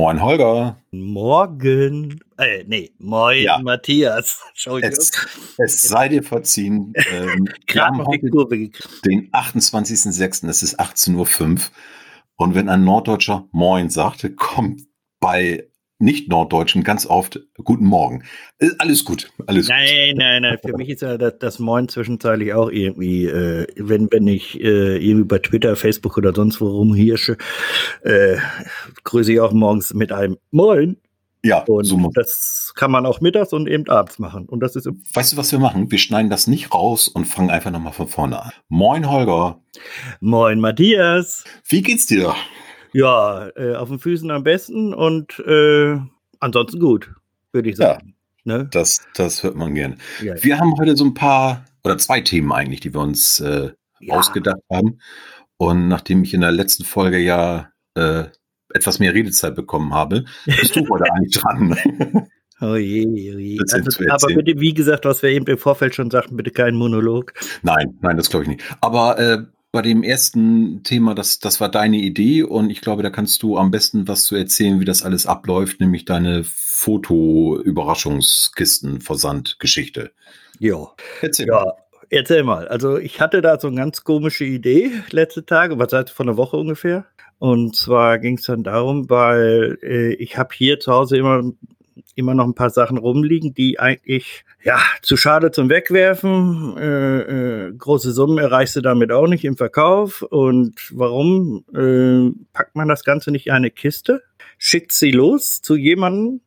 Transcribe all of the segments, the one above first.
Moin Holger. Morgen. Äh, nee, moin Ja. Matthias. Entschuldigung. Es, es sei dir verziehen. Ähm, Gerade noch die heute Kurve gekriegt. den 28.06. Es ist 18.05 Uhr. Und wenn ein Norddeutscher Moin sagte, kommt bei Nicht-Norddeutschen ganz oft Guten Morgen. Äh, Alles gut, alles gut. Nein, nein, nein. Für mich ist ja das, das Moin zwischenzeitlich auch irgendwie, äh, wenn, wenn ich äh, irgendwie bei Twitter, Facebook oder sonst wo rumhirsche, äh, grüße ich auch morgens mit einem Moin. Ja, Und so das kann man auch mittags und eben abends machen. Und das ist Weißt du, was wir machen? Wir schneiden das nicht raus und fangen einfach nochmal von vorne an. Moin Holger, Moin Matthias. wie geht's dir? Ja, äh, auf den Füßen am besten und äh, ansonsten gut, würde ich Ja. sagen. Ne? Das, das hört man gern. Ja. Wir haben heute so ein paar oder zwei Themen eigentlich, die wir uns äh, Ja. ausgedacht haben. Und nachdem ich in der letzten Folge ja äh, etwas mehr Redezeit bekommen habe, bist du heute eigentlich dran. Oh je, oh je. Also, aber bitte, wie gesagt, was wir eben im Vorfeld schon sagten, bitte kein Monolog. nein, nein, das glaube ich nicht. Aber äh, bei dem ersten Thema, das, das war deine Idee und ich glaube, da kannst du am besten was zu erzählen, wie das alles abläuft, nämlich deine Foto-Überraschungskisten-Versand-Geschichte. Ja. Erzähl. Ja, erzähl mal. Also ich hatte da so eine ganz komische Idee letzte Tage, was heißt von einer Woche ungefähr. Und zwar ging es dann darum, weil äh, ich habe hier zu Hause immer immer noch ein paar Sachen rumliegen, die eigentlich ja zu schade zum Wegwerfen. Äh, äh, große Summen erreichst du damit auch nicht im Verkauf. Und warum äh, packt man das Ganze nicht in eine Kiste, schickt sie los zu jemandem,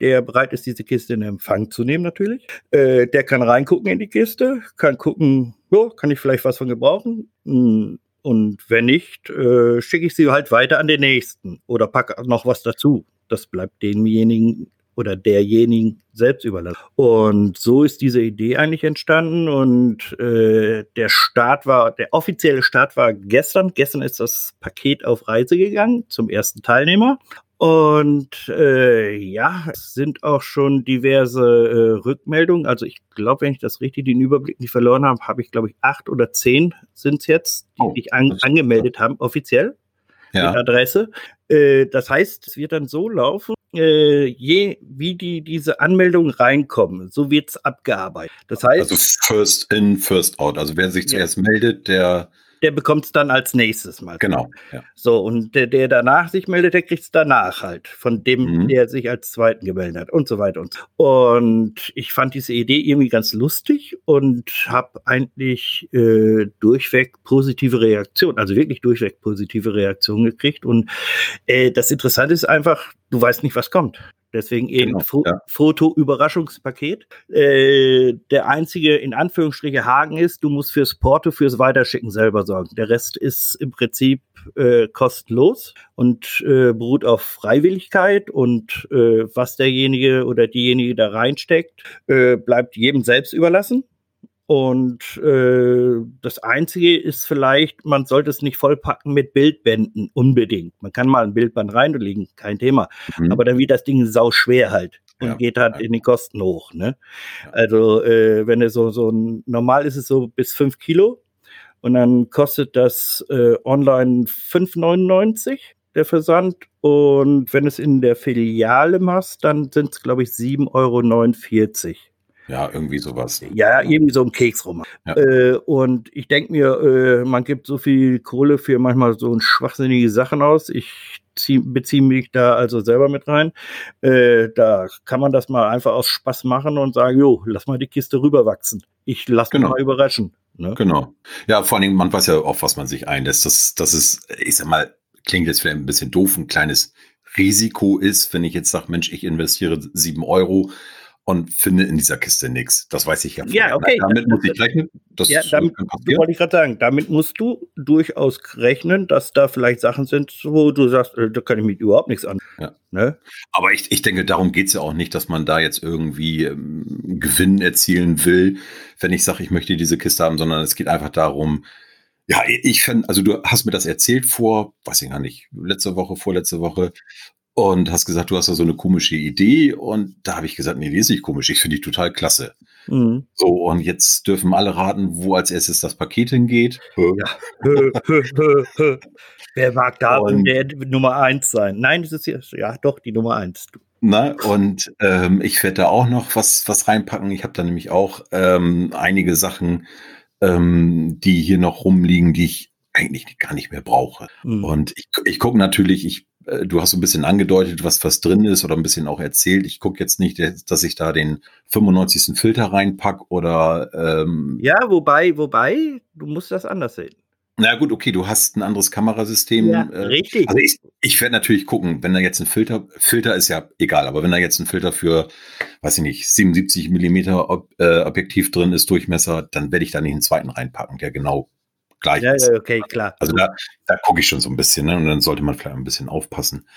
der bereit ist, diese Kiste in Empfang zu nehmen, natürlich. Äh, der kann reingucken in die Kiste, kann gucken, jo, kann ich vielleicht was von gebrauchen? Hm, Und wenn nicht, äh, schicke ich sie halt weiter an den nächsten oder packe noch was dazu. Das bleibt demjenigen oder derjenigen selbst überlassen. Und so ist diese Idee eigentlich entstanden und äh, der Start war, der offizielle Start war gestern. Gestern ist das Paket auf Reise gegangen zum ersten Teilnehmer. Und äh, ja, es sind auch schon diverse äh, Rückmeldungen. Also ich glaube, wenn ich das richtig den Überblick nicht verloren habe, habe ich, glaube ich, acht oder zehn sind es jetzt, die Oh, sich an, angemeldet haben, offiziell mit Ja, Adresse. Äh, das heißt, es wird dann so laufen, äh, je wie die diese Anmeldungen reinkommen, so wird es abgearbeitet. Das heißt, also first in, first out. Also wer sich Ja. zuerst meldet, der, der bekommt es dann als nächstes mal. genau. Ja. So, und der, der danach sich meldet, der kriegt es danach halt, von dem, Mhm. der sich als Zweiten gemeldet hat und so weiter und so. Und ich fand diese Idee irgendwie ganz lustig und habe eigentlich äh, durchweg positive Reaktionen, also wirklich durchweg positive Reaktionen gekriegt. Und äh, das Interessante ist einfach, du weißt nicht, was kommt. Deswegen eben Genau, Fo ja. Foto-Überraschungspaket. Äh, der einzige, in Anführungsstriche, Haken ist, du musst fürs Porto, fürs Weiterschicken selber sorgen. Der Rest ist im Prinzip äh, kostenlos und äh, beruht auf Freiwilligkeit und äh, was derjenige oder diejenige da reinsteckt, äh, bleibt jedem selbst überlassen. Und äh, das Einzige ist vielleicht, man sollte es nicht vollpacken mit Bildbänden unbedingt. Man kann mal ein Bildband reinlegen, kein Thema. Mhm. Aber dann wird das Ding sau schwer halt und Ja, geht halt in die Kosten hoch. Ne? Ja. Also äh, wenn es so so ein, normal ist es so bis 5 Kilo und dann kostet das äh, online 5,99 der Versand und wenn es in der Filiale machst, dann sind es glaube ich 7,49 Euro. Ja, irgendwie sowas. Ja, irgendwie so im Keks rum. Ja. Äh, und ich denke mir, äh, man gibt so viel Kohle für manchmal so schwachsinnige Sachen aus. Ich zieh, beziehe mich da also selber mit rein. Äh, da kann man das mal einfach aus Spaß machen und sagen, jo, lass mal die Kiste rüberwachsen. Ich lass mich Genau. mal überraschen. Ne? Genau. Ja, vor allen Dingen, man weiß ja auch, was man sich einlässt. Das, das ist, ich sag mal, klingt jetzt vielleicht ein bisschen doof, ein kleines Risiko ist, wenn ich jetzt sage, Mensch, ich investiere sieben Euro und finde in dieser Kiste nichts. Das weiß ich ja. Ja, okay. Damit muss ich rechnen. Das, das, weiß ich ja. Ja, okay. Damit muss ich rechnen. Das ja, damit, wollte ich gerade sagen. Damit musst du durchaus rechnen, dass da vielleicht Sachen sind, wo du sagst, äh, da kann ich mich überhaupt nichts an. Ja. Ne? Aber ich, ich denke, darum geht es ja auch nicht, dass man da jetzt irgendwie ähm, Gewinn erzielen will, wenn ich sage, ich möchte diese Kiste haben, sondern es geht einfach darum, ja, ich finde, also du hast mir das erzählt vor, weiß ich gar nicht, letzte Woche, vorletzte Woche und hast gesagt, du hast da so eine komische Idee und da habe ich gesagt, nee, die ist nicht komisch, ich finde die total klasse. Mhm. So, und jetzt dürfen alle raten, wo als erstes das Paket hingeht. Ja. Wer mag da und, der Nummer eins sein? Nein, das ist ja, ja doch die Nummer eins. Na, und ähm, ich werde da auch noch was, was reinpacken. Ich habe da nämlich auch ähm, einige Sachen, ähm, die hier noch rumliegen, die ich eigentlich gar nicht mehr brauche. Mhm. Und ich, ich gucke natürlich, ich du hast so ein bisschen angedeutet, was was drin ist oder ein bisschen auch erzählt. Ich gucke jetzt nicht, dass ich da den 95. Filter reinpack oder ähm Ja, wobei, wobei, du musst das anders sehen. Na gut, okay, du hast ein anderes Kamerasystem. Ja, äh, richtig. Also ich, ich werde natürlich gucken, wenn da jetzt ein Filter, Filter ist ja egal, aber wenn da jetzt ein Filter für, weiß ich nicht, 77 Millimeter Ob, äh, Objektiv drin ist, Durchmesser, dann werde ich da nicht einen zweiten reinpacken, der genau gleich ja, ist. Okay, klar. Also da, da gucke ich schon so ein bisschen, ne? Und dann sollte man vielleicht ein bisschen aufpassen.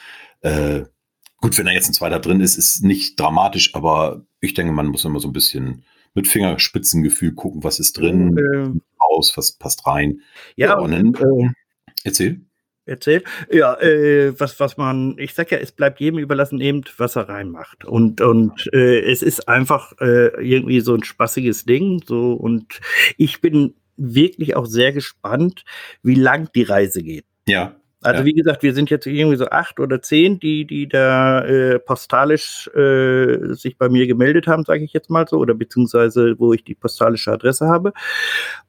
Äh, gut, wenn da jetzt ein zweiter drin ist, ist nicht dramatisch, aber ich denke, man muss immer so ein bisschen mit Fingerspitzengefühl gucken, was ist drin, okay. aus, was passt rein. Ja, ja und dann, äh, erzähl. Erzähl. Ja, äh, was, was man, ich sag ja, es bleibt jedem überlassen, eben, was er reinmacht. Und, und äh, es ist einfach äh, irgendwie so ein spaßiges Ding. So, und ich bin wirklich auch sehr gespannt, wie lang die Reise geht. Ja. Also ja. wie gesagt, wir sind jetzt irgendwie so acht oder zehn, die, die da äh, postalisch äh, sich bei mir gemeldet haben, sage ich jetzt mal so, oder beziehungsweise wo ich die postalische Adresse habe.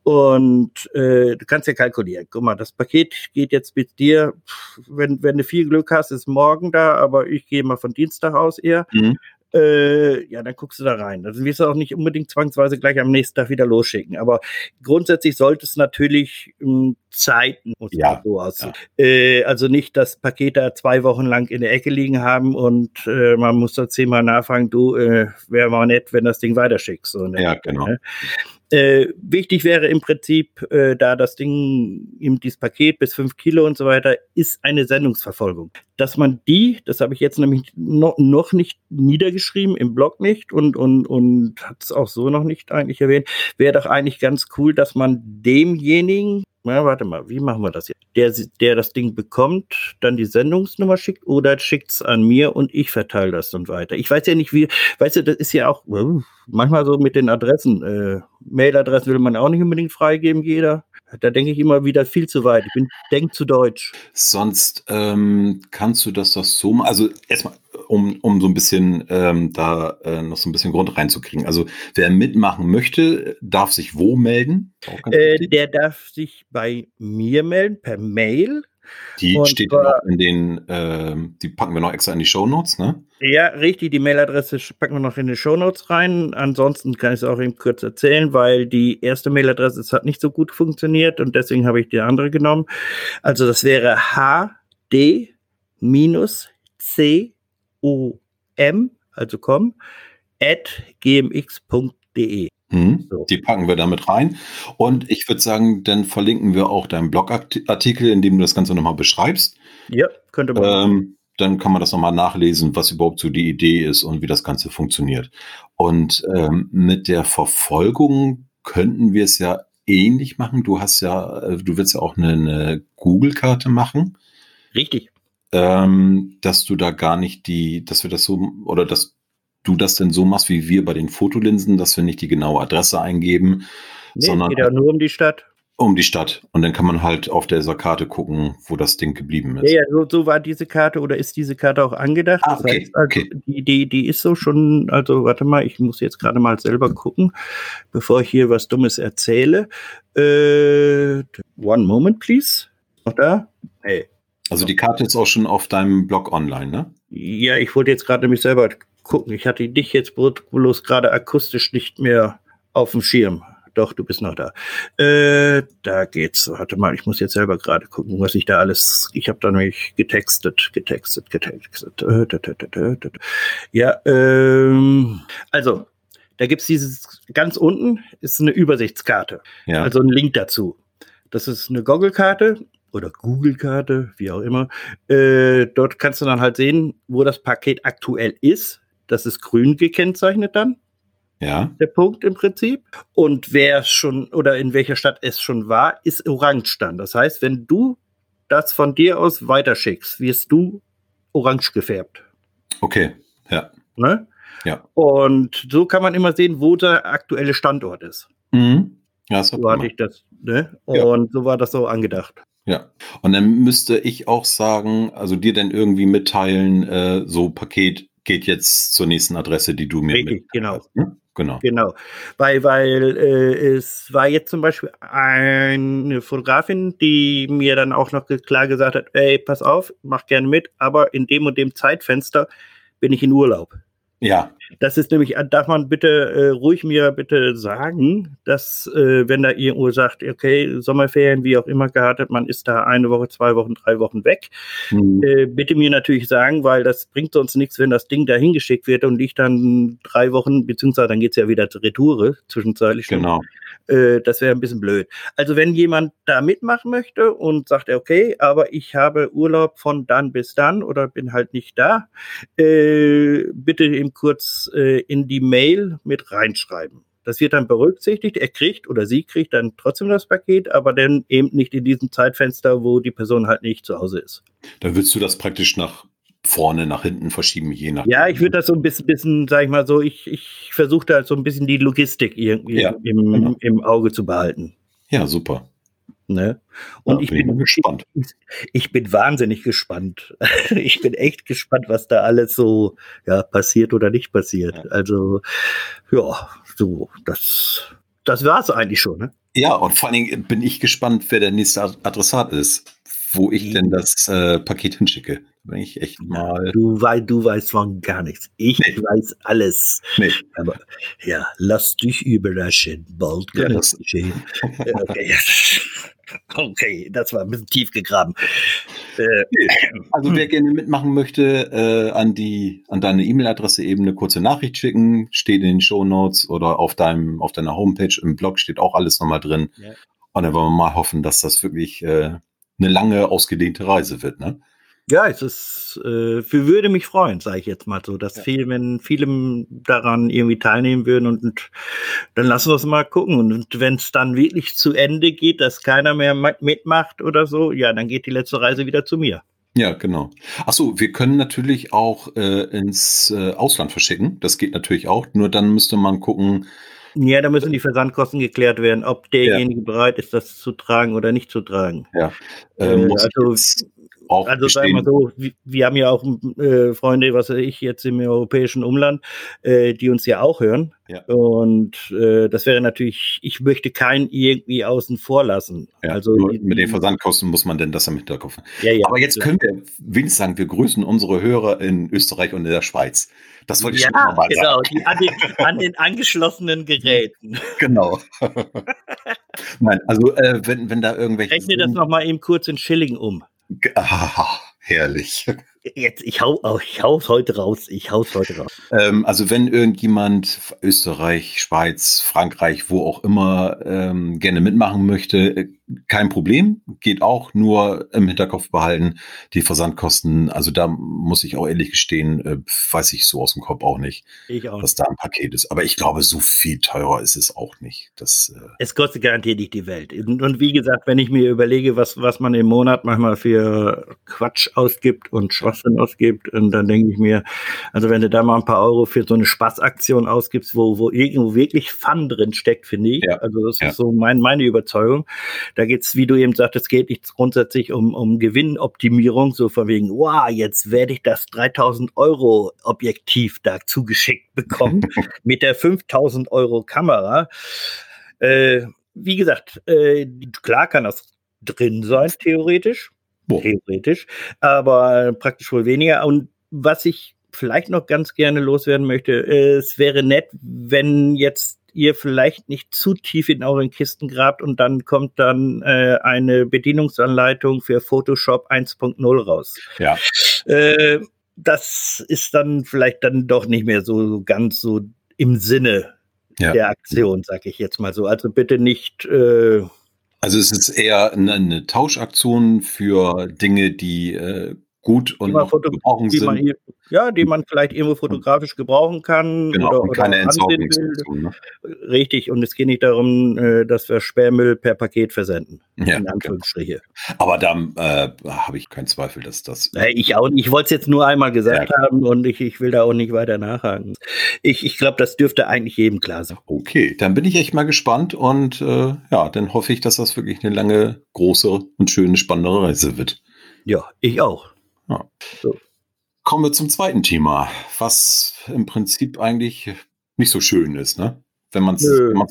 Und äh, du kannst ja kalkulieren. Guck mal, das Paket geht jetzt mit dir, wenn, wenn du viel Glück hast, ist morgen da, aber ich gehe mal von Dienstag aus eher. Mhm äh, ja, dann guckst du da rein. Also wirst du auch nicht unbedingt zwangsweise gleich am nächsten Tag wieder losschicken. Aber grundsätzlich sollte es natürlich ähm, Zeiten muss ja, so aussehen. Ja. Äh, also nicht das Paket da zwei Wochen lang in der Ecke liegen haben und äh, man muss da zehnmal nachfragen, du, äh, wäre mal nett, wenn das Ding weiterschickst. So, ne? Ja, genau. Ne? Äh, wichtig wäre im Prinzip, äh, da das Ding, eben dieses Paket bis fünf Kilo und so weiter, ist eine Sendungsverfolgung. Dass man die, das habe ich jetzt nämlich no, noch nicht niedergeschrieben, im Blog nicht und, und, und hat es auch so noch nicht eigentlich erwähnt, wäre doch eigentlich ganz cool, dass man demjenigen, na, warte mal, wie machen wir das jetzt? Der, der das Ding bekommt, dann die Sendungsnummer schickt oder schickt es an mir und ich verteile das dann weiter. Ich weiß ja nicht, wie, weißt du, das ist ja auch uh, manchmal so mit den Adressen. Äh, Mailadressen will man auch nicht unbedingt freigeben, jeder. Da denke ich immer wieder viel zu weit. Ich bin denk zu deutsch. Sonst ähm, kannst du das doch so machen. Also erstmal, um, um so ein bisschen ähm, da äh, noch so ein bisschen Grund reinzukriegen. Also wer mitmachen möchte, darf sich wo melden? Äh, der darf sich bei mir melden per Mail die und steht noch in den, äh, die packen wir noch extra in die Show Notes, ne? Ja, richtig. Die Mailadresse packen wir noch in die Show Notes rein. Ansonsten kann ich es auch eben kurz erzählen, weil die erste Mailadresse hat nicht so gut funktioniert und deswegen habe ich die andere genommen. Also das wäre hd com, also com, at gmx.de. Mhm, so. Die packen wir damit rein. Und ich würde sagen, dann verlinken wir auch deinen Blogartikel, in dem du das Ganze nochmal beschreibst. Ja, könnte man. Ähm, dann kann man das nochmal nachlesen, was überhaupt so die Idee ist und wie das Ganze funktioniert. Und ähm, mit der Verfolgung könnten wir es ja ähnlich machen. Du hast ja, äh, du willst ja auch eine, eine Google-Karte machen. Richtig. Ähm, dass du da gar nicht die, dass wir das so, oder dass du das denn so machst wie wir bei den Fotolinsen, dass wir nicht die genaue Adresse eingeben, nee, sondern geht ja nur um die Stadt. Um die Stadt. Und dann kann man halt auf dieser Karte gucken, wo das Ding geblieben ist. Ja, ja so, so, war diese Karte oder ist diese Karte auch angedacht. Ah, okay, heißt, also okay. Die, die, die ist so schon, also warte mal, ich muss jetzt gerade mal selber gucken, bevor ich hier was Dummes erzähle. Äh, one moment, please. Noch da? Hey. Also die Karte ist auch schon auf deinem Blog online, ne? Ja, ich wollte jetzt gerade nämlich selber gucken. Ich hatte dich jetzt bloß gerade akustisch nicht mehr auf dem Schirm. doch, du bist noch da. Äh, da geht's. Warte mal, ich muss jetzt selber gerade gucken, was ich da alles. Ich habe da nämlich getextet, getextet, getextet. Äh, ja, ähm, also da gibt's dieses ganz unten ist eine Übersichtskarte. Ja. Also ein Link dazu. Das ist eine Google-Karte oder Google-Karte, wie auch immer. Äh, dort kannst du dann halt sehen, wo das Paket aktuell ist. Das ist grün gekennzeichnet dann. Ja. Der Punkt im Prinzip. Und wer schon oder in welcher Stadt es schon war, ist orange dann. Das heißt, wenn du das von dir aus weiterschickst, wirst du orange gefärbt. Okay, ja. Ne? Ja. Und so kann man immer sehen, wo der aktuelle Standort ist. Mhm. Ja, so hatte ich das. Ne? Und ja. so war das so angedacht. Ja, und dann müsste ich auch sagen, also dir dann irgendwie mitteilen, äh, so Paket geht jetzt zur nächsten Adresse, die du mir Richtig, genau. Hast, ne? Genau. Genau. Weil, weil äh, es war jetzt zum Beispiel eine Fotografin, die mir dann auch noch klar gesagt hat, ey, pass auf, mach gerne mit, aber in dem und dem Zeitfenster bin ich in Urlaub. Ja. Das ist nämlich, äh, darf man bitte äh, ruhig mir bitte sagen, dass äh, wenn da irgendwo sagt, okay, Sommerferien, wie auch immer gehabt, man ist da eine Woche, zwei Wochen, drei Wochen weg, mhm. äh, bitte mir natürlich sagen, weil das bringt sonst nichts, wenn das Ding da hingeschickt wird und ich dann drei Wochen, beziehungsweise dann geht's ja wieder zur Retoure, zwischenzeitlich schon. Äh, das wäre ein bisschen blöd. Also wenn jemand da mitmachen möchte und sagt, okay, aber ich habe Urlaub von dann bis dann oder bin halt nicht da, äh, bitte ihm kurz äh, in die Mail mit reinschreiben. Das wird dann berücksichtigt. Er kriegt oder sie kriegt dann trotzdem das Paket, aber dann eben nicht in diesem Zeitfenster, wo die Person halt nicht zu Hause ist. Dann würdest du das praktisch nach vorne nach hinten verschieben, je nach. Ja, ich würde das so ein bisschen, bisschen, sag ich mal so, ich, ich versuche da so ein bisschen die Logistik irgendwie ja, im, genau. im Auge zu behalten. Ja, super. Ne? Und ja, ich bin, bin gespannt. Ich, ich, bin wahnsinnig gespannt. ich bin echt gespannt, was da alles so ja, passiert oder nicht passiert. Ja. Also, ja, so, das, das war es eigentlich schon. Ne? Ja, und vor allen Dingen bin ich gespannt, wer der nächste Adressat ist wo ich denn das äh, Paket hinschicke. Bin ich echt mal. Du, wei du weißt von gar nichts. Ich nee. weiß alles. Nee. Aber ja, lass dich überraschen. Bald kann ja, es geschehen. okay. okay, das war ein bisschen tief gegraben. Äh, also wer gerne mitmachen möchte, äh, an die an deine E-Mail-Adresse eben eine kurze Nachricht schicken, steht in den Show Notes oder auf deinem auf deiner Homepage im Blog steht auch alles nochmal drin. Ja. Und dann wollen wir mal hoffen, dass das wirklich äh, eine lange, ausgedehnte Reise wird, ne? Ja, es ist, äh, für würde mich freuen, sage ich jetzt mal so, dass ja. viel, wenn viele daran irgendwie teilnehmen würden und, und dann lassen wir es mal gucken. Und, und wenn es dann wirklich zu Ende geht, dass keiner mehr mitmacht oder so, ja, dann geht die letzte Reise wieder zu mir. Ja, genau. Achso, wir können natürlich auch äh, ins äh, Ausland verschicken. Das geht natürlich auch. Nur dann müsste man gucken, ja, da müssen die Versandkosten geklärt werden, ob derjenige ja. bereit ist, das zu tragen oder nicht zu tragen. Ja. Äh, äh also, auch also sagen wir so, wir, wir, haben ja auch äh, Freunde, was weiß ich, jetzt im europäischen Umland, äh, die uns ja auch hören. Ja. Und äh, das wäre natürlich, ich möchte keinen irgendwie außen vor lassen. Ja, also mit den Versandkosten muss man denn das im Hinterkopf. Ja, ja, Aber jetzt können wir wenigstens sagen, wir grüßen unsere Hörer in Österreich und in der Schweiz. Das wollte ich ja, schon mal genau, sagen. An den, an den angeschlossenen Geräten. Genau. Nein, also äh, wenn, wenn da irgendwelche. Rechne das nochmal eben kurz in Schilling um. Ah, herrlich. Jetzt, ich hau, ich hau's heute raus. Ich hau's heute raus. Ähm, also wenn irgendjemand Österreich, Schweiz, Frankreich, wo auch immer ähm, gerne mitmachen möchte, äh, kein Problem, geht auch. Nur im Hinterkopf behalten die Versandkosten. Also da muss ich auch ehrlich gestehen, äh, weiß ich so aus dem Kopf auch nicht, ich auch was da ein Paket ist. Aber ich glaube, so viel teurer ist es auch nicht. Das, äh es kostet garantiert nicht die Welt. Und, und, wie gesagt, wenn ich mir überlege, was, was man im Monat manchmal für Quatsch ausgibt und Schwachsinn ausgibt. Und dann denke ich mir, also wenn du da mal ein paar Euro für so eine Spaßaktion ausgibst, wo, wo irgendwo wirklich Fun drin steckt, finde ich. Ja. Also das ja. ist so mein, meine Überzeugung. Da geht's, wie du eben sagtest, geht nicht grundsätzlich um, um Gewinnoptimierung, so von wegen, wow, jetzt werde ich das 3000 Euro Objektiv da zugeschickt bekommen mit der 5000 Euro Kamera. Äh, wie gesagt, äh, klar kann das drin sein, theoretisch. Boah. theoretisch, aber praktisch wohl weniger. Und was ich vielleicht noch ganz gerne loswerden möchte, es wäre nett, wenn jetzt ihr vielleicht nicht zu tief in euren Kisten grabt und dann kommt dann äh, eine Bedienungsanleitung für Photoshop 1.0 raus. Ja. Äh, das ist dann vielleicht dann doch nicht mehr so ganz so im Sinne ja. der Aktion, sag ich jetzt mal so. Also bitte nicht. Äh, also es ist eher eine, eine Tauschaktion für Dinge, die äh, gut und gebrauchen sind. Man, ja, die man vielleicht irgendwo fotografisch gebrauchen kann. Genau, oder, und keine Entsorgung. Ne? Richtig, und es geht nicht darum, äh, dass wir Sperrmüll per Paket versenden. Ja, in Anführungsstriche. Genau. Aber da äh, habe ich keinen Zweifel, dass das. Ich auch Ich wollte es jetzt nur einmal gesagt ja. haben und ich, ich will da auch nicht weiter nachhaken. Ich, ich glaube, das dürfte eigentlich jedem klar sein. Okay, dann bin ich echt mal gespannt und äh, ja, dann hoffe ich, dass das wirklich eine lange, große und schöne, spannende Reise wird. Ja, ich auch. Ja. So. Kommen wir zum zweiten Thema, was im Prinzip eigentlich nicht so schön ist, ne? wenn man es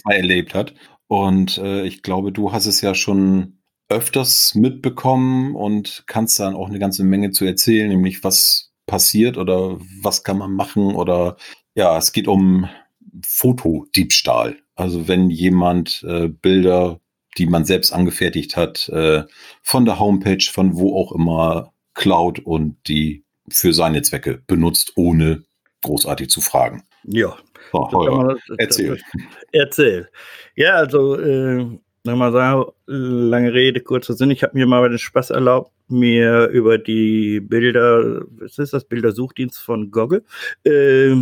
mal erlebt hat. Und äh, ich glaube, du hast es ja schon öfters mitbekommen und kannst dann auch eine ganze Menge zu erzählen, nämlich was passiert oder was kann man machen oder ja, es geht um Fotodiebstahl. Also wenn jemand äh, Bilder, die man selbst angefertigt hat, äh, von der Homepage, von wo auch immer klaut und die für seine Zwecke benutzt, ohne großartig zu fragen. Ja. So, Holger, erzähl. erzähl. Ja, also, äh, mal sagen, lange Rede, kurzer Sinn. Ich habe mir mal den Spaß erlaubt, mir über die Bilder, was ist das, Bildersuchdienst von Goggle, äh,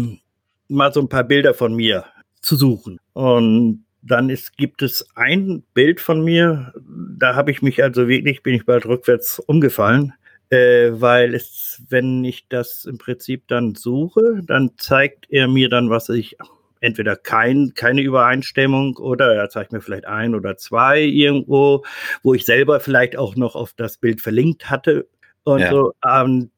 mal so ein paar Bilder von mir zu suchen. Und dann ist, gibt es ein Bild von mir, da habe ich mich also wirklich, bin ich bald rückwärts umgefallen äh, weil es, wenn ich das im Prinzip dann suche, dann zeigt er mir dann, was ich entweder kein, keine Übereinstimmung oder er zeigt mir vielleicht ein oder zwei irgendwo, wo ich selber vielleicht auch noch auf das Bild verlinkt hatte und ja. so. Ähm,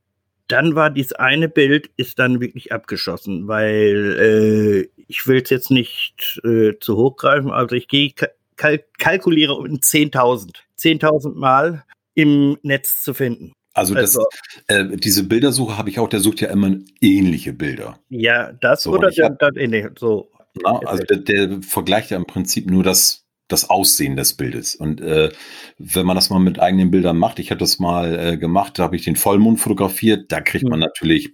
dann war dieses eine Bild ist dann wirklich abgeschossen, weil äh, ich will es jetzt nicht äh, zu hoch greifen, also ich gehe kal kalkuliere um 10.000, 10.000 Mal im Netz zu finden. Also, das, also äh, diese Bildersuche habe ich auch, der sucht ja immer ähnliche Bilder. Ja, das so, oder der, hab, nee, so. Na, also der, der, vergleicht ja im Prinzip nur das, das Aussehen des Bildes. Und äh, wenn man das mal mit eigenen Bildern macht, ich habe das mal äh, gemacht, da habe ich den Vollmond fotografiert, da kriegt man hm. natürlich.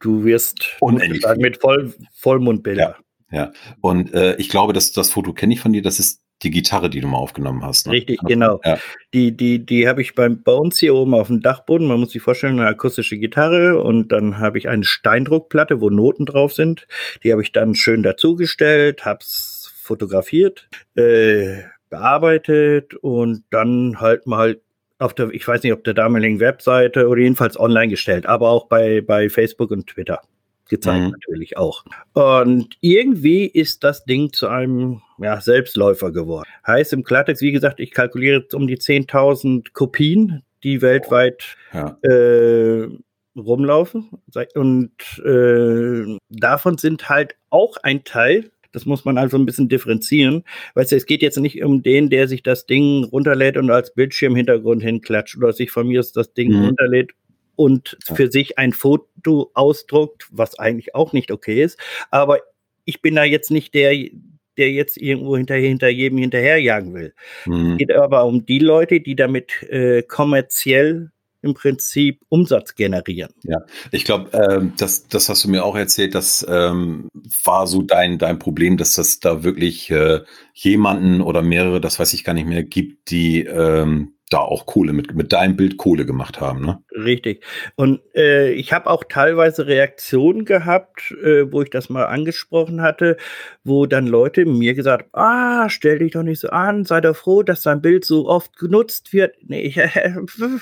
Du wirst unendlich sagen, mit Voll, Vollmondbildern. Ja, ja. Und äh, ich glaube, dass das Foto kenne ich von dir, das ist die Gitarre, die du mal aufgenommen hast. Ne? Richtig, genau. Ja. Die, die, die habe ich beim, bei uns hier oben auf dem Dachboden. Man muss sich vorstellen, eine akustische Gitarre und dann habe ich eine Steindruckplatte, wo Noten drauf sind. Die habe ich dann schön dazugestellt, habe es fotografiert, äh, bearbeitet und dann halt mal auf der, ich weiß nicht, ob der damaligen Webseite oder jedenfalls online gestellt, aber auch bei, bei Facebook und Twitter gezeigt mhm. natürlich auch. Und irgendwie ist das Ding zu einem ja, Selbstläufer geworden. Heißt im Klartext, wie gesagt, ich kalkuliere jetzt um die 10.000 Kopien, die weltweit ja. äh, rumlaufen. Und äh, davon sind halt auch ein Teil, das muss man also ein bisschen differenzieren. Weißt du, es geht jetzt nicht um den, der sich das Ding runterlädt und als Bildschirmhintergrund hinklatscht oder sich von mir das Ding mhm. runterlädt und für sich ein Foto ausdruckt, was eigentlich auch nicht okay ist. Aber ich bin da jetzt nicht der, der jetzt irgendwo hinter, hinter jedem hinterherjagen will. Mhm. Es geht aber um die Leute, die damit äh, kommerziell im Prinzip Umsatz generieren. Ja, ich glaube, ähm, das, das hast du mir auch erzählt, das ähm, war so dein, dein Problem, dass das da wirklich äh, jemanden oder mehrere, das weiß ich gar nicht mehr, gibt, die ähm, da auch Kohle mit, mit deinem Bild Kohle gemacht haben, ne? Richtig. Und äh, ich habe auch teilweise Reaktionen gehabt, äh, wo ich das mal angesprochen hatte, wo dann Leute mir gesagt haben, ah, stell dich doch nicht so an, sei doch froh, dass dein Bild so oft genutzt wird. Nee, ich, äh,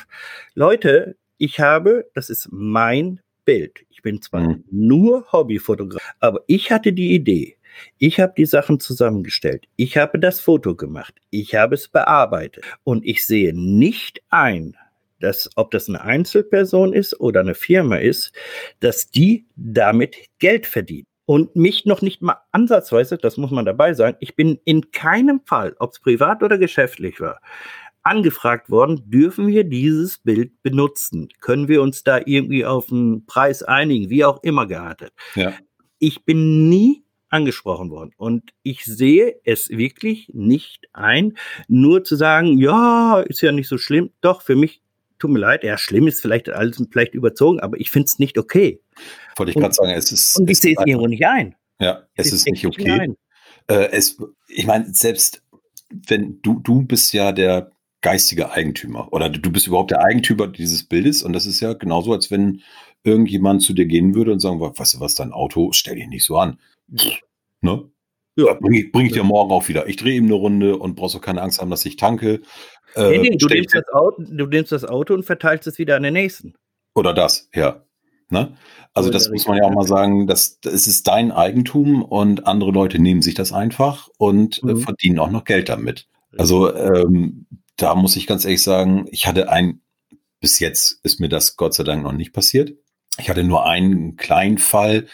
Leute, ich habe, das ist mein Bild. Ich bin zwar mhm. nur Hobbyfotograf, aber ich hatte die Idee, ich habe die Sachen zusammengestellt. Ich habe das Foto gemacht. Ich habe es bearbeitet. Und ich sehe nicht ein, dass, ob das eine Einzelperson ist oder eine Firma ist, dass die damit Geld verdient. Und mich noch nicht mal ansatzweise, das muss man dabei sagen, ich bin in keinem Fall, ob es privat oder geschäftlich war, angefragt worden, dürfen wir dieses Bild benutzen? Können wir uns da irgendwie auf einen Preis einigen, wie auch immer geartet? Ja. Ich bin nie angesprochen worden. Und ich sehe es wirklich nicht ein, nur zu sagen, ja, ist ja nicht so schlimm. Doch, für mich, tut mir leid, ja, schlimm ist vielleicht alles vielleicht überzogen, aber ich finde es nicht okay. Wollte ich gerade sagen, es ist. Und ich sehe es irgendwo nicht ein. Ja, es, es ist, ist nicht okay. Äh, es, ich meine, selbst wenn du, du bist ja der geistige Eigentümer oder du bist überhaupt der Eigentümer dieses Bildes und das ist ja genauso, als wenn irgendjemand zu dir gehen würde und sagen, weißt du was, dein Auto, stell dich nicht so an. Ne? Ja. Bring ich, bring ich dir morgen auch wieder. Ich drehe ihm eine Runde und brauchst auch keine Angst haben, dass ich tanke. Äh, nee, nee, du, nimmst das Auto, du nimmst das Auto und verteilst es wieder an den nächsten. Oder das, ja. Ne? Also das muss man ja auch mal sagen, dass es ist dein Eigentum und andere Leute nehmen sich das einfach und äh, mhm. äh, verdienen auch noch Geld damit. Also ähm, da muss ich ganz ehrlich sagen, ich hatte ein, bis jetzt ist mir das Gott sei Dank noch nicht passiert. Ich hatte nur einen kleinen Fall,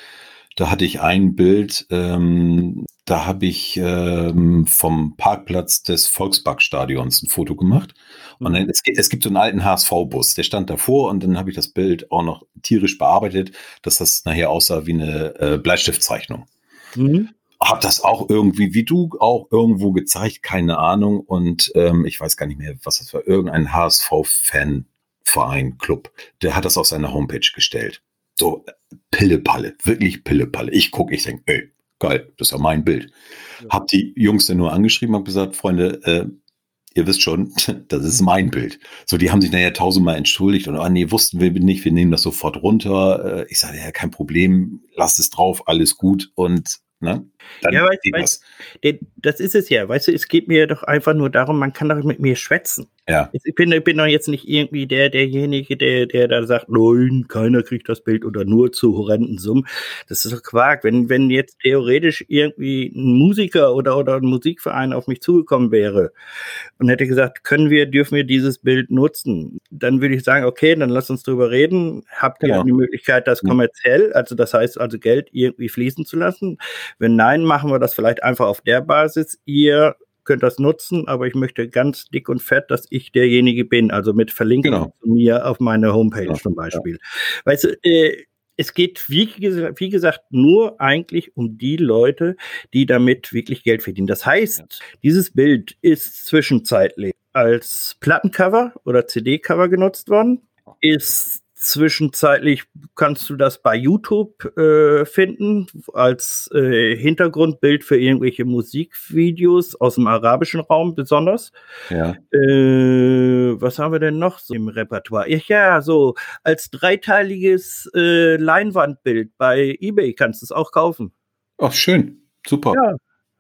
da hatte ich ein Bild, ähm, da habe ich ähm, vom Parkplatz des Volksparkstadions ein Foto gemacht. Und dann, es, es gibt so einen alten HSV-Bus, der stand davor und dann habe ich das Bild auch noch tierisch bearbeitet, dass das nachher aussah wie eine äh, Bleistiftzeichnung. Mhm. Hab das auch irgendwie, wie du, auch irgendwo gezeigt, keine Ahnung. Und ähm, ich weiß gar nicht mehr, was das war. Irgendein HSV-Fan-Verein, Club, der hat das auf seine Homepage gestellt. So Pillepalle, wirklich Pillepalle. Ich gucke, ich denke, ey, geil, das ist ja mein Bild. Ja. Hab die Jungs dann nur angeschrieben, hab gesagt, Freunde, äh, ihr wisst schon, das ist mein Bild. So, die haben sich nachher tausendmal entschuldigt und, ah, nee, wussten wir nicht, wir nehmen das sofort runter. Äh, ich sage, ja, kein Problem, lasst es drauf, alles gut und Ne? Dann ja, weißt, weißt, das ist es ja. Weißt du, es geht mir doch einfach nur darum, man kann doch mit mir schwätzen. Ja. Ich bin, ich bin doch jetzt nicht irgendwie der, derjenige, der, der da sagt, nein, keiner kriegt das Bild oder nur zu horrenden Summen. Das ist doch Quark. Wenn, wenn jetzt theoretisch irgendwie ein Musiker oder, oder ein Musikverein auf mich zugekommen wäre und hätte gesagt, können wir, dürfen wir dieses Bild nutzen, dann würde ich sagen, okay, dann lass uns drüber reden. Habt ihr genau. die Möglichkeit, das kommerziell, also das heißt also Geld irgendwie fließen zu lassen? Wenn nein, machen wir das vielleicht einfach auf der Basis. Ihr könnt das nutzen, aber ich möchte ganz dick und fett, dass ich derjenige bin, also mit Verlinkung genau. zu mir auf meine Homepage genau. zum Beispiel. Ja. Weißt du, äh, es geht, wie, wie, gesagt, nur eigentlich um die Leute, die damit wirklich Geld verdienen. Das heißt, ja. dieses Bild ist zwischenzeitlich als Plattencover oder CD-Cover genutzt worden, ist Zwischenzeitlich kannst du das bei YouTube äh, finden als äh, Hintergrundbild für irgendwelche Musikvideos aus dem arabischen Raum besonders. Ja. Äh, was haben wir denn noch so im Repertoire? Ja, so als dreiteiliges äh, Leinwandbild bei eBay kannst du es auch kaufen. Ach, schön. Super. Ja,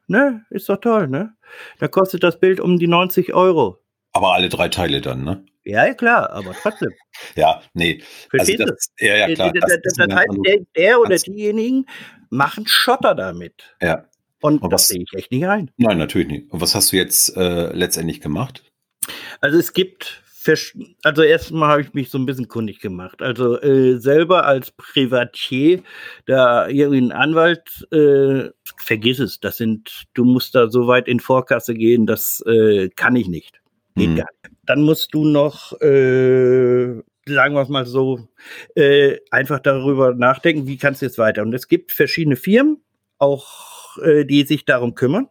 ne? Ist doch toll, ne? Da kostet das Bild um die 90 Euro. Aber alle drei Teile dann, ne? Ja, klar, aber trotzdem. ja, nee. Verstehst also das, du? Ja, ja, klar. Das, das, das heißt, der, der oder diejenigen machen Schotter damit. Ja. Und, Und das sehe ich echt nicht ein. Nein, natürlich nicht. Und was hast du jetzt äh, letztendlich gemacht? Also es gibt also erstmal habe ich mich so ein bisschen kundig gemacht. Also äh, selber als Privatier, da irgendwie ein Anwalt, äh, vergiss es, das sind, du musst da so weit in Vorkasse gehen, das äh, kann ich nicht. Geht mhm. gar nicht. Dann musst du noch, äh, sagen wir es mal so, äh, einfach darüber nachdenken, wie kannst du jetzt weiter. Und es gibt verschiedene Firmen, auch äh, die sich darum kümmern.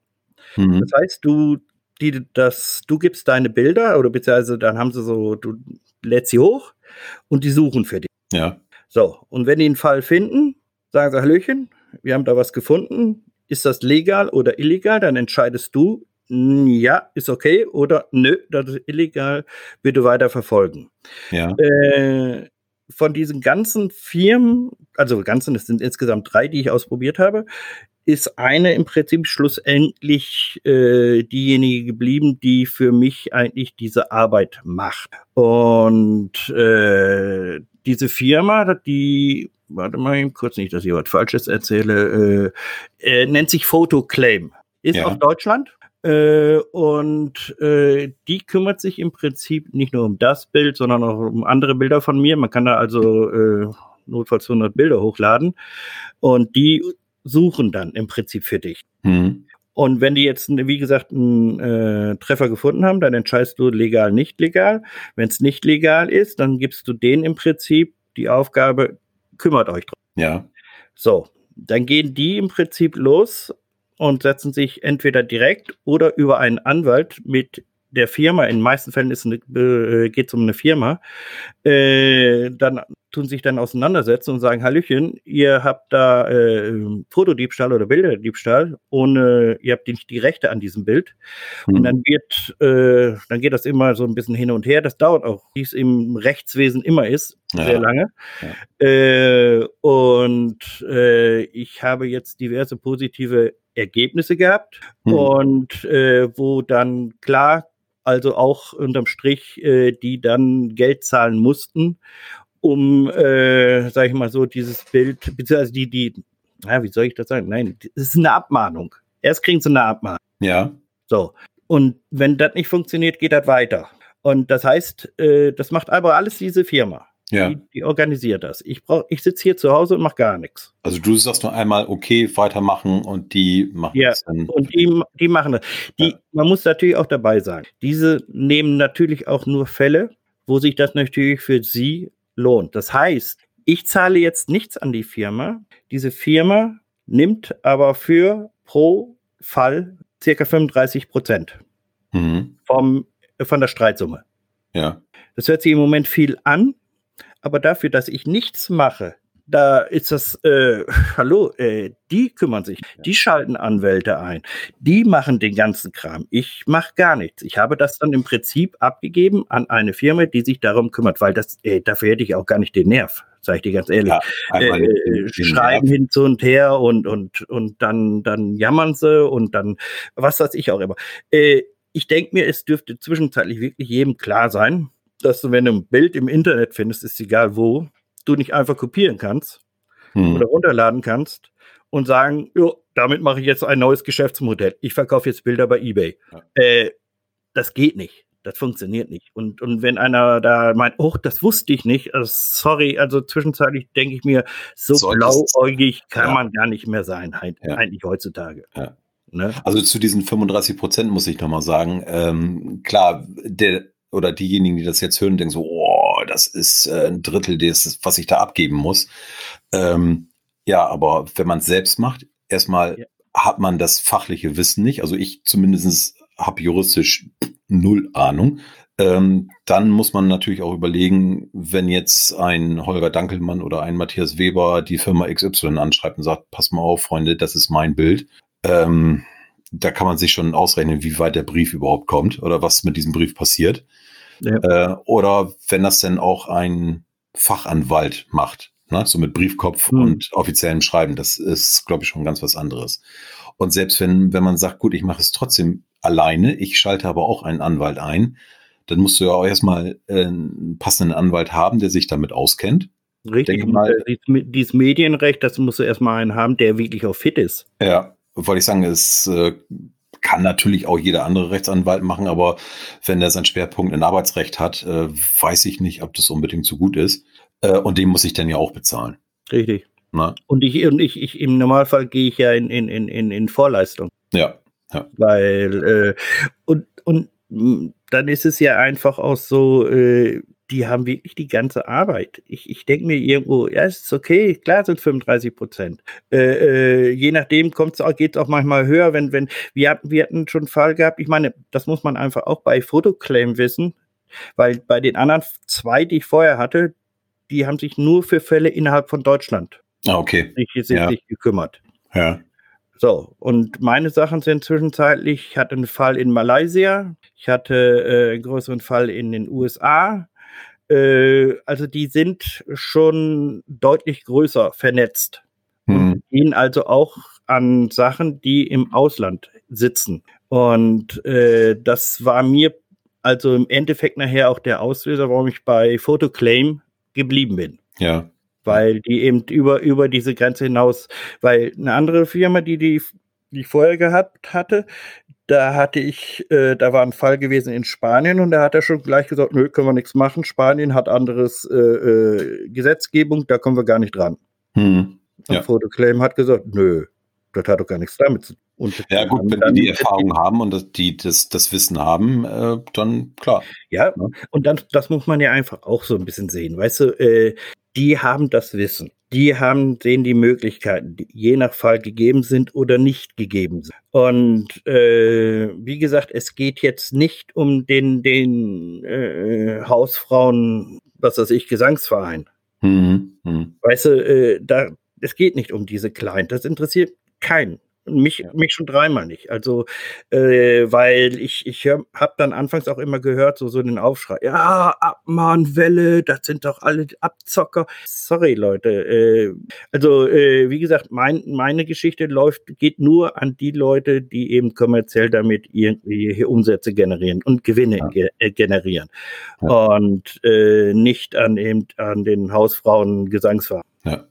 Mhm. Das heißt, du, die, das, du gibst deine Bilder oder beziehungsweise dann haben sie so, du lädst sie hoch und die suchen für dich. Ja. So, und wenn die einen Fall finden, sagen sie, Hallöchen, wir haben da was gefunden, ist das legal oder illegal, dann entscheidest du, ja, ist okay oder nö, das ist illegal, bitte weiter verfolgen. Ja. Äh, von diesen ganzen Firmen, also ganzen, es sind insgesamt drei, die ich ausprobiert habe, ist eine im Prinzip schlussendlich äh, diejenige geblieben, die für mich eigentlich diese Arbeit macht. Und äh, diese Firma, die, warte mal kurz nicht, dass ich was Falsches erzähle, äh, äh nennt sich Photoclaim. Ist ja. aus Deutschland äh, und äh, die kümmert sich im Prinzip nicht nur um das Bild, sondern auch um andere Bilder von mir. Man kann da also äh, notfalls 100 Bilder hochladen und die suchen dann im Prinzip für dich. Mhm. Und wenn die jetzt, wie gesagt, einen äh, Treffer gefunden haben, dann entscheidest du legal, nicht legal. Wenn es nicht legal ist, dann gibst du denen im Prinzip die Aufgabe, kümmert euch drum. Ja. So, dann gehen die im Prinzip los und setzen sich entweder direkt oder über einen Anwalt mit der Firma, in den meisten Fällen äh, geht es um eine Firma, äh, dann tun sich dann auseinandersetzen und sagen, Hallöchen, ihr habt da äh, Fotodiebstahl oder Bilderdiebstahl ohne, ihr habt nicht die Rechte an diesem Bild. Mhm. Und dann wird, äh, dann geht das immer so ein bisschen hin und her. Das dauert auch, wie es im Rechtswesen immer ist, ja. sehr lange. Ja. Äh, und äh, ich habe jetzt diverse positive Ergebnisse gehabt mhm. und äh, wo dann klar also auch unterm Strich, äh, die dann Geld zahlen mussten um, äh, sag ich mal so, dieses Bild, beziehungsweise die, die, ja, wie soll ich das sagen? Nein, es ist eine Abmahnung. Erst kriegen sie eine Abmahnung. Ja. So. Und wenn das nicht funktioniert, geht das weiter. Und das heißt, äh, das macht aber alles diese Firma. Ja. Die, die organisiert das. Ich brauch, ich sitze hier zu Hause und mache gar nichts. Also du sagst nur einmal, okay, weitermachen und die machen ja, das dann. Und die, die machen das. Die, ja. Man muss natürlich auch dabei sein. Diese nehmen natürlich auch nur Fälle, wo sich das natürlich für sie lohnt. Das heißt, ich zahle jetzt nichts an die Firma. Diese Firma nimmt aber für pro Fall circa 35 Prozent mhm. vom, von der Streitsumme. Ja. Das hört sich im Moment viel an, aber dafür, dass ich nichts mache, da ist das, äh, hallo, äh, die kümmern sich, die schalten Anwälte ein, die machen den ganzen Kram. Ich mache gar nichts. Ich habe das dann im Prinzip abgegeben an eine Firma, die sich darum kümmert, weil das, äh, dafür hätte ich auch gar nicht den Nerv, sage ich dir ganz ehrlich. Ja, äh, äh schreiben Nerv. hin zu und her und, und, und dann, dann jammern sie und dann, was weiß ich auch immer. Äh, ich denke mir, es dürfte zwischenzeitlich wirklich jedem klar sein, dass du, wenn du ein Bild im Internet findest, ist egal wo, du nicht einfach kopieren kannst hm. oder runterladen kannst und sagen, jo, damit mache ich jetzt ein neues Geschäftsmodell. Ich verkaufe jetzt Bilder bei eBay. Ja. Äh, das geht nicht. Das funktioniert nicht. Und, und wenn einer da meint, oh, das wusste ich nicht, also sorry, also zwischenzeitlich denke ich mir, so Solltest, blauäugig kann ja. man gar nicht mehr sein, ja. eigentlich heutzutage. Ne? Also zu diesen 35 Prozent muss ich nochmal sagen, ähm, klar, der oder diejenigen, die das jetzt hören, denken so, oh, das ist äh, ein Drittel des, was ich da abgeben muss. Ähm, ja, aber wenn man es selbst macht, erstmal ja. hat man das fachliche Wissen nicht. Also ich zumindest habe juristisch null Ahnung. Ähm, dann muss man natürlich auch überlegen, wenn jetzt ein Holger Dankelmann oder ein Matthias Weber die Firma XY anschreibt und sagt, pass mal auf, Freunde, das ist mein Bild. Ähm, da kann man sich schon ausrechnen, wie weit der Brief überhaupt kommt oder was mit diesem Brief passiert. Ja. Äh, oder wenn das denn auch ein Fachanwalt macht, ne? so mit Briefkopf mhm. und offiziellem Schreiben, das ist, glaube ich, schon ganz was anderes. Und selbst wenn, wenn man sagt, gut, ich mache es trotzdem alleine, ich schalte aber auch einen Anwalt ein, dann musst du ja auch erstmal äh, einen passenden Anwalt haben, der sich damit auskennt. Richtig, mal, dieses Medienrecht, das musst du erstmal einen haben, der wirklich auch fit ist. Ja, wollte ich sagen, es äh, kann natürlich auch jeder andere Rechtsanwalt machen, aber wenn er seinen Schwerpunkt in Arbeitsrecht hat, äh, weiß ich nicht, ob das unbedingt so gut ist. Äh, und den muss ich dann ja auch bezahlen. Richtig. Na? Und ich, und ich, ich im Normalfall gehe ich ja in, in, in, in Vorleistung. Ja. ja. Weil, äh, und, und dann ist es ja einfach auch so, äh, die haben wirklich die ganze Arbeit. Ich, ich denke mir irgendwo, ja, es ist okay, klar sind 35 Prozent. Äh, äh, je nachdem kommt's auch, geht es auch manchmal höher, wenn, wenn, wir hatten, wir hatten schon einen Fall gehabt, ich meine, das muss man einfach auch bei Fotoclaim wissen, weil bei den anderen zwei, die ich vorher hatte, die haben sich nur für Fälle innerhalb von Deutschland ah, okay. sich, sich ja. gekümmert. Ja. So, und meine Sachen sind zwischenzeitlich, ich hatte einen Fall in Malaysia, ich hatte äh, einen größeren Fall in den USA, also die sind schon deutlich größer vernetzt. Mhm. Gehen also auch an Sachen, die im Ausland sitzen. Und äh, das war mir also im Endeffekt nachher auch der Auslöser, warum ich bei Photoclaim geblieben bin. Ja. Weil die eben über, über diese Grenze hinaus, weil eine andere Firma, die die, die ich vorher gehabt hatte, da hatte ich, äh, da war ein Fall gewesen in Spanien und da hat er schon gleich gesagt, nö, können wir nichts machen. Spanien hat anderes äh, äh, Gesetzgebung, da kommen wir gar nicht dran. Hm. Ja. Und Photoclaim hat gesagt, nö, das hat doch gar nichts damit zu tun. ja gut, wenn die die Erfahrung haben und das, die das, das Wissen haben, äh, dann klar. Ja, ja, und dann, das muss man ja einfach auch so ein bisschen sehen. Weißt du, äh, die haben das Wissen. die haben, sehen die Möglichkeiten, die je nach Fall gegeben sind oder nicht gegeben sind. Und äh, wie gesagt, es geht jetzt nicht um den, den äh, Hausfrauen, was weiß ich, Gesangsverein. Mhm. Mhm. Weißt du, äh, da, es geht nicht um diese Kleinen. Das interessiert keinen. Mich, ja. mich schon dreimal nicht. Also, äh, weil ich, ich habe dann anfangs auch immer gehört, so, so den Aufschrei, ja, Abmahnwelle, das sind doch alle Abzocker. Sorry, Leute. Äh, also, äh, wie gesagt, mein, meine Geschichte läuft, geht nur an die Leute, die eben kommerziell damit irgendwie Umsätze generieren und Gewinne ja. ge äh, generieren. Ja. Und äh, nicht an eben an den Hausfrauen Gesangsverein. Ja.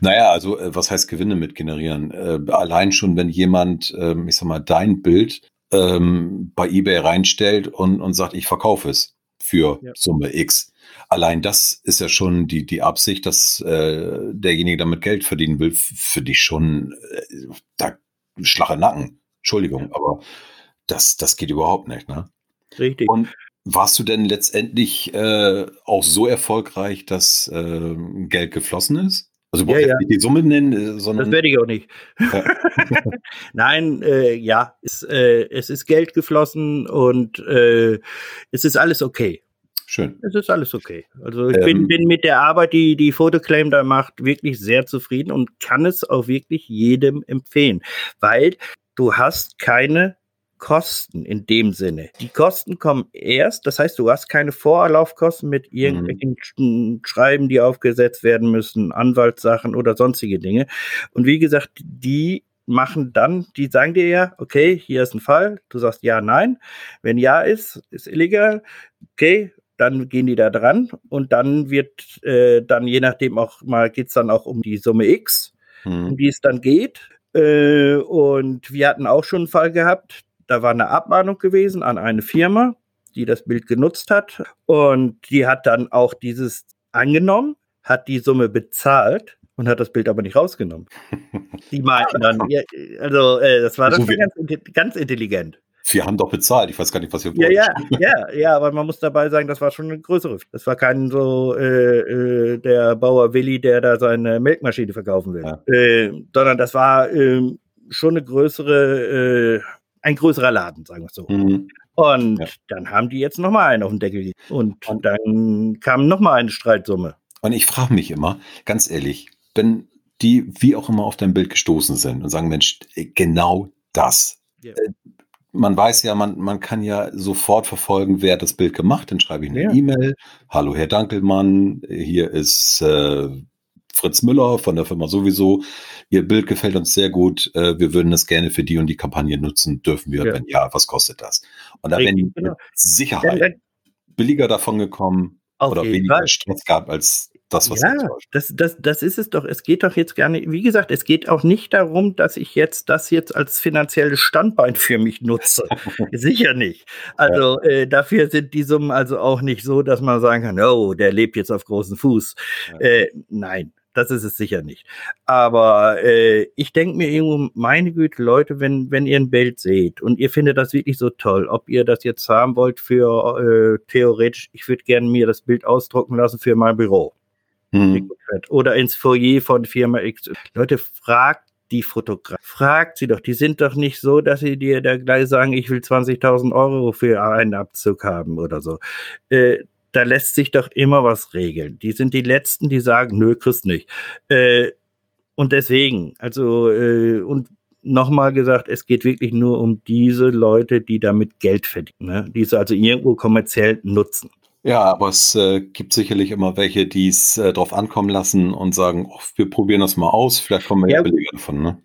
Naja, also äh, was heißt Gewinne mit generieren? Äh, allein schon, wenn jemand, ähm, ich sag mal, dein Bild ähm, bei eBay reinstellt und, und sagt, ich verkaufe es für ja. Summe X. Allein das ist ja schon die, die Absicht, dass äh, derjenige damit Geld verdienen will, für dich schon äh, da Schlag Nacken. Entschuldigung, aber das, das geht überhaupt nicht, ne? Richtig. Und warst du denn letztendlich äh, auch so erfolgreich, dass äh, Geld geflossen ist? Also ja, ja. nicht die Summe nennen, äh, sondern. Das werde ich auch nicht. Ja. Nein, äh, ja, es, äh, es, ist Geld geflossen und äh, es ist alles okay. Schön. Es ist alles okay. Also ich ähm, bin, bin, mit der Arbeit, die die Fotoclaim da macht, wirklich sehr zufrieden und kann es auch wirklich jedem empfehlen, weil du hast keine Kosten in dem Sinne. Die Kosten kommen erst, das heißt, du hast keine Vorlaufkosten mit irgendwelchen mhm. Schreiben, die aufgesetzt werden müssen, Anwaltssachen oder sonstige Dinge. Und wie gesagt, die machen dann, die sagen dir ja, okay, hier ist ein Fall, du sagst ja, nein. Wenn ja ist, ist illegal, okay, dann gehen die da dran und dann wird äh, dann je nachdem auch mal geht es dann auch um die Summe X, mhm. um die es dann geht. Äh, und wir hatten auch schon einen Fall gehabt, da war eine Abmahnung gewesen an eine Firma, die das Bild genutzt hat. Und die hat dann auch dieses angenommen, hat die Summe bezahlt und hat das Bild aber nicht rausgenommen. Die meinten dann, also äh, das war, das so ganz, ganz intelligent. Wir haben doch bezahlt. Ich weiß gar nicht, was ihr wollt. Ja, ja, ja, ja, aber man muss dabei sagen, das war schon eine größere. Das war kein so äh, äh, der Bauer Willi, der da seine Melkmaschine verkaufen will, ja. äh, sondern das war ähm, schon eine größere äh, ein größerer Laden, sagen wir es so. Mhm. Und ja. dann haben die jetzt nochmal einen auf den Deckel und, dann kam nochmal eine Streitsumme. Und ich frage mich immer, ganz ehrlich, wenn die wie auch immer auf dein Bild gestoßen sind und sagen, Mensch, genau das. Ja. Äh, man weiß ja, man, man kann ja sofort verfolgen, wer hat das Bild gemacht. Dann schreibe ich eine ja. E-Mail. Hallo, Herr Dankelmann, hier ist äh, Fritz Müller von der Firma sowieso. Ihr Bild gefällt uns sehr gut. Äh, wir würden es gerne für die und die Kampagne nutzen. Dürfen wir? Ja. Wenn ja, was kostet das? Und da wären die genau. mit Sicherheit billiger davon gekommen oder weniger. Stress gab als das, was ja, das, das, das ist es doch. Es geht doch jetzt gar nicht, wie gesagt, es geht auch nicht darum, dass ich jetzt das jetzt als finanzielles Standbein für mich nutze. Sicher nicht. Also ja. äh, dafür sind die Summen also auch nicht so, dass man sagen kann, oh, der lebt jetzt auf großen Fuß. Ja. Äh, nein, das ist es sicher nicht. Aber äh, ich denke mir irgendwo, meine Güte, Leute, wenn, wenn ihr ein Bild seht und ihr findet das wirklich so toll, ob ihr das jetzt haben wollt für äh, theoretisch, ich würde gerne mir das Bild ausdrucken lassen für mein Büro. Mhm. Oder ins Foyer von Firma X. Leute, fragt die Fotograf. Fragt sie doch, die sind doch nicht so, dass sie dir da gleich sagen, ich will 20.000 Euro für einen Abzug haben oder so. Äh, da lässt sich doch immer was regeln. Die sind die Letzten, die sagen, nö, kriegst nicht. Äh, und deswegen, also, äh, und nochmal gesagt, es geht wirklich nur um diese Leute, die damit Geld verdienen, ne? die es also irgendwo kommerziell nutzen. Ja, aber es äh, gibt sicherlich immer welche, die es äh, drauf ankommen lassen und sagen, oh, wir probieren das mal aus, vielleicht kommen wir ja, ja billiger davon. Ne?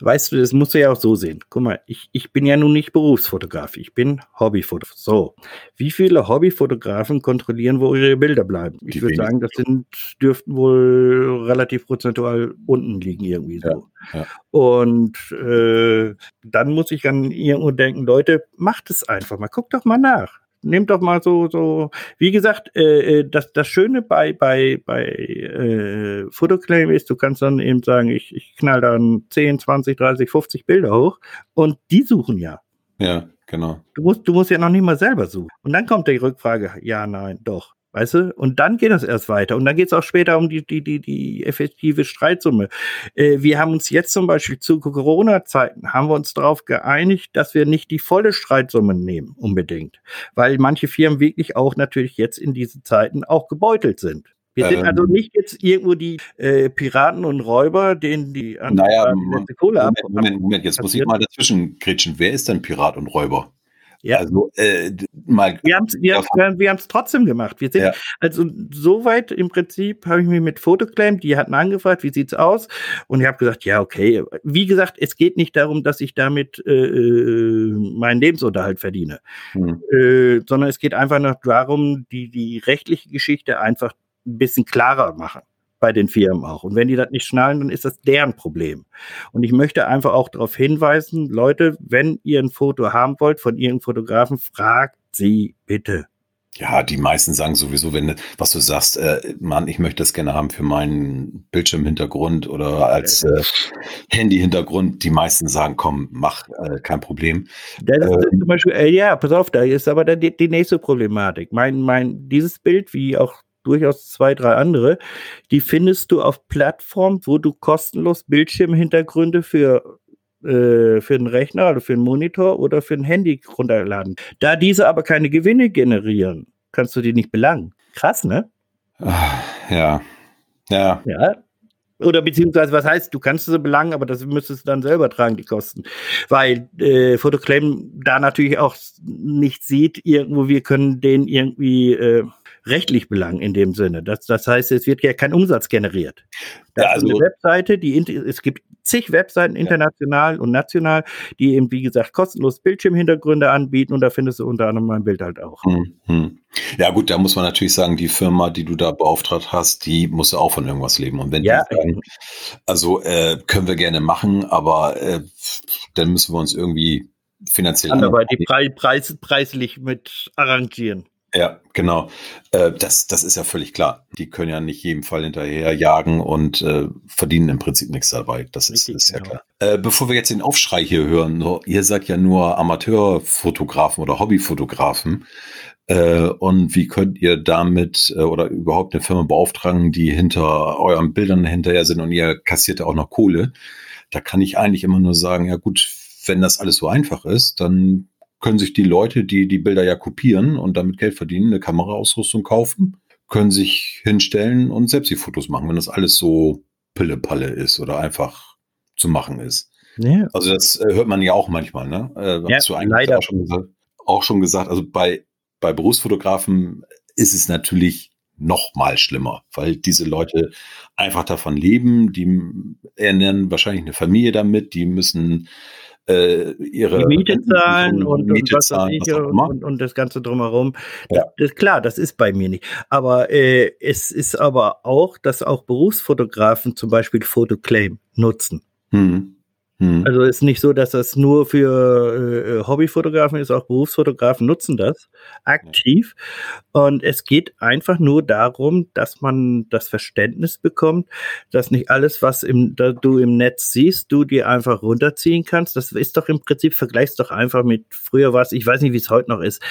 Weißt du, das musst du ja auch so sehen. Guck mal, ich, ich bin ja nun nicht Berufsfotograf, ich bin Hobbyfotograf. So, wie viele Hobbyfotografen kontrollieren, wo ihre Bilder bleiben? Ich würde sagen, das sind, dürften wohl relativ prozentual unten liegen irgendwie so. Ja, ja. Und äh, dann muss ich an irgendwo denken, Leute, macht es einfach mal, guckt doch mal nach nehmt doch mal so, so, wie gesagt, äh, äh, das, das Schöne bei, bei, bei äh, Photoclaim ist, du kannst dann eben sagen, ich, ich knall dann 10, 20, 30, 50 Bilder hoch und die suchen ja. Ja, genau. Du musst, du musst ja noch nicht mal selber suchen. Und dann kommt die Rückfrage, ja, nein, doch. Weißt du? Und dann geht das erst weiter. Und dann geht es auch später um die, die, die, die effektive Streitsumme. Äh, wir haben uns jetzt zum Beispiel zu Corona-Zeiten, haben wir uns darauf geeinigt, dass wir nicht die volle Streitsumme nehmen, unbedingt. Weil manche Firmen wirklich auch natürlich jetzt in diesen Zeiten auch gebeutelt sind. Wir sind also ähm. nicht jetzt irgendwo die äh, Piraten und Räuber, denen die naja, die Kohle Moment, Moment, Moment, jetzt muss ich mal dazwischen grätschen. Wer ist denn Pirat und Räuber? Ja. Also äh, mal. Wir haben es wir, wir haben's trotzdem gemacht. Wir sind ja. also soweit im Prinzip habe ich mich mit Fotoclaim, die hatten angefragt, wie sieht's aus? Und ich habe gesagt, ja okay. Wie gesagt, es geht nicht darum, dass ich damit äh, äh meinen Lebensunterhalt verdiene, hm. äh, sondern es geht einfach nur darum, die die rechtliche Geschichte einfach ein bisschen klarer machen bei den Firmen auch. Und wenn die das nicht schnallen, dann ist das deren Problem. Und ich möchte einfach auch darauf hinweisen, Leute, wenn ihr ein Foto haben wollt von ihren Fotografen, fragt sie bitte. Ja, die meisten sagen sowieso, wenn was du sagst, äh, Mann, ich möchte das gerne haben für meinen Bildschirmhintergrund oder als äh, Handy-Hintergrund. Die meisten sagen, komm, mach, äh, kein Problem. Das ist ähm, zum Beispiel, äh, ja, pass auf, da ist aber dann die, die nächste Problematik. Mein, mein, dieses Bild, wie auch durchaus zwei, drei andere. Die findest du auf Plattformen, wo du kostenlos Bildschirmhintergründe für äh, für einen Rechner oder für einen Monitor oder für ein Handy runterladen. Da diese aber keine Gewinne generieren, kannst du die nicht belangen. Krass, ne? Ja. Ja. Ja. Oder beziehungsweise, was heißt, du kannst sie belangen, aber das müsstest du dann selber tragen, die Kosten. Weil äh, Photoclaim da natürlich auch nicht sieht, irgendwo, wir können den irgendwie äh, rechtlich belangen in dem Sinne. Das, das heißt, es wird ja kein Umsatz generiert. Das ja, also, ist eine Webseite, die es gibt zig Webseiten international ja. und national, die eben, wie gesagt, kostenlos Bildschirmhintergründe anbieten und da findest du unter anderem mein Bild halt auch. Mhm. Ja, gut, da muss man natürlich sagen, die Firma, die du da beauftragt hast, die muss auch von irgendwas leben. Und wenn ja, die sagen, also äh, können wir gerne machen, aber äh, dann müssen wir uns irgendwie finanziell. Aber die Pre Preis, preislich mit arrangieren. Ja, genau. Äh, das, das ist ja völlig klar. Die können ja nicht jedem Fall hinterher jagen und äh, verdienen im Prinzip nichts dabei. Das ist, ist ja genau. klar. Äh, bevor wir jetzt den Aufschrei hier hören, ihr seid ja nur Amateurfotografen oder Hobbyfotografen. Und wie könnt ihr damit oder überhaupt eine Firma beauftragen, die hinter euren Bildern hinterher sind und ihr kassiert ja auch noch Kohle? Da kann ich eigentlich immer nur sagen, ja gut, wenn das alles so einfach ist, dann können sich die Leute, die die Bilder ja kopieren und damit Geld verdienen, eine Kameraausrüstung kaufen, können sich hinstellen und selbst die Fotos machen, wenn das alles so Pille-Palle ist oder einfach zu machen ist. Ja. Also das äh, hört man ja auch manchmal, ne? Äh, ja, hast du eigentlich leider. Auch, schon gesagt, auch schon gesagt, also bei, bei Berufsfotografen ist es natürlich noch mal schlimmer, weil diese Leute einfach davon leben, die ernähren wahrscheinlich eine Familie damit, die müssen äh, ihre die Miete zahlen und, Miete und, zahlen, ich, und, und, das Ganze drumherum. Ja. Das, klar, das ist bei mir nicht. Aber äh, es ist aber auch, dass auch Berufsfotografen zum Beispiel Fotoclaim nutzen. Mhm. Hm. Also ist nicht so, dass das nur für äh, Hobbyfotografen ist, auch Berufsfotografen nutzen das aktiv. Und es geht einfach nur darum, dass man das Verständnis bekommt, dass nicht alles, was im, da du im Netz siehst, du dir einfach runterziehen kannst. Das ist doch im Prinzip, vergleichst doch einfach mit früher was, ich weiß nicht, wie es heute noch ist,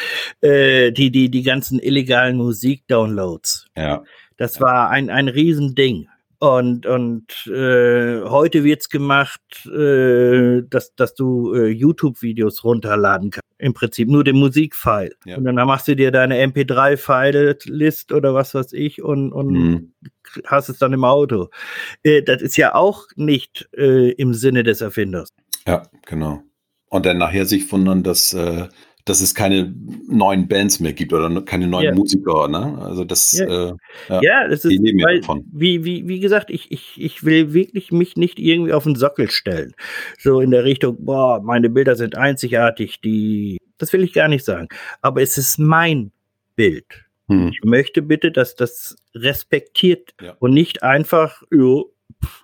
äh, die, die, die ganzen illegalen Musik-Downloads. Ja. Das war ein, ein Riesending. Und, und äh, heute wird's gemacht, äh, dass, dass du äh, YouTube-Videos runterladen kannst. Im Prinzip nur den Musikfile. Ja. Und dann machst du dir deine MP3-File-List oder was weiß ich und, und mhm. hast es dann im Auto. Äh, das ist ja auch nicht äh, im Sinne des Erfinders. Ja, genau. Und dann nachher sich wundern, dass äh, dass es keine neuen Bands mehr gibt oder keine neuen ja. Musiker, ne? Also das, ja, äh, ja, das ist, weil, wie, wie, wie gesagt, ich, ich, ich will wirklich mich nicht irgendwie auf den Sockel stellen. So in der Richtung, boah, meine Bilder sind einzigartig, die, das will ich gar nicht sagen. Aber es ist mein Bild. Hm. Ich möchte bitte, dass das respektiert ja. und nicht einfach, jo,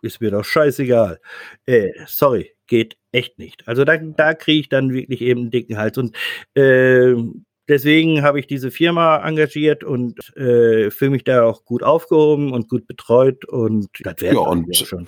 ist mir doch scheißegal. Äh, sorry, geht echt nicht. Also da, da kriege ich dann wirklich eben einen dicken Hals. Und äh, deswegen habe ich diese Firma engagiert und äh, fühle mich da auch gut aufgehoben und gut betreut und das wäre ja, und schon.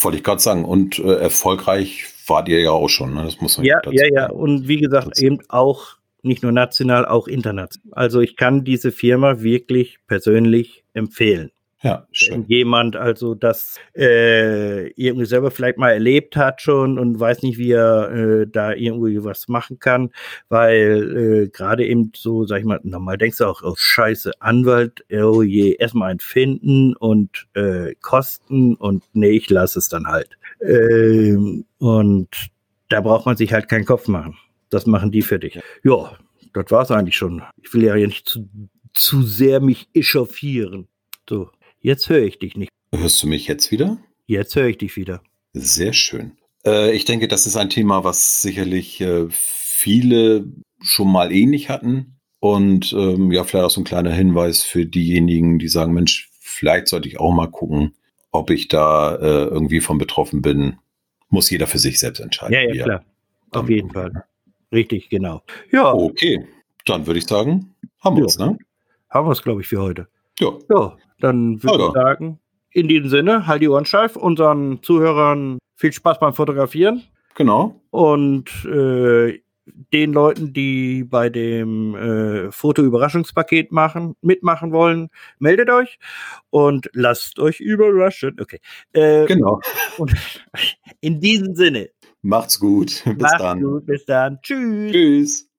Wollte ich gerade sagen, und äh, erfolgreich wart ihr ja auch schon, ne? Das muss man ja, ja, ja. Und wie gesagt, eben auch nicht nur national, auch international. Also ich kann diese Firma wirklich persönlich empfehlen. Ja, schön. Jemand also das äh, irgendwie selber vielleicht mal erlebt hat schon und weiß nicht, wie er äh, da irgendwie was machen kann, weil äh, gerade eben so, sag ich mal, normal denkst du auch, oh scheiße, Anwalt, oh je, erstmal ein Finden und äh, Kosten und nee, ich lasse es dann halt. Ähm, und da braucht man sich halt keinen Kopf machen. Das machen die für dich. Ja, das war's eigentlich schon. Ich will ja nicht zu, zu sehr mich echauffieren. So. Jetzt höre ich dich nicht. Hörst du mich jetzt wieder? Jetzt höre ich dich wieder. Sehr schön. Äh, ich denke, das ist ein Thema, was sicherlich äh, viele schon mal ähnlich hatten. Und ähm, ja, vielleicht auch so ein kleiner Hinweis für diejenigen, die sagen, Mensch, vielleicht sollte ich auch mal gucken, ob ich da äh, irgendwie von betroffen bin. Muss jeder für sich selbst entscheiden. Ja, ja, klar. Auf jeden Fall. Richtig, genau. Ja. Okay, dann würde ich sagen, haben wir es, ne? Haben wir es, glaube ich, für heute. Ja. Ja, dann würde ich sagen, in diesem Sinne, halt die Ohren steif, unseren Zuhörern viel Spaß beim Fotografieren. Genau. Und äh, den Leuten, die bei dem äh, Foto-Überraschungspaket machen, mitmachen wollen, meldet euch und lasst euch überraschen. Okay. Äh, genau. Und in diesem Sinne. Macht's gut. Bis Macht's dann. Gut. Bis dann. Tschüss. Tschüss.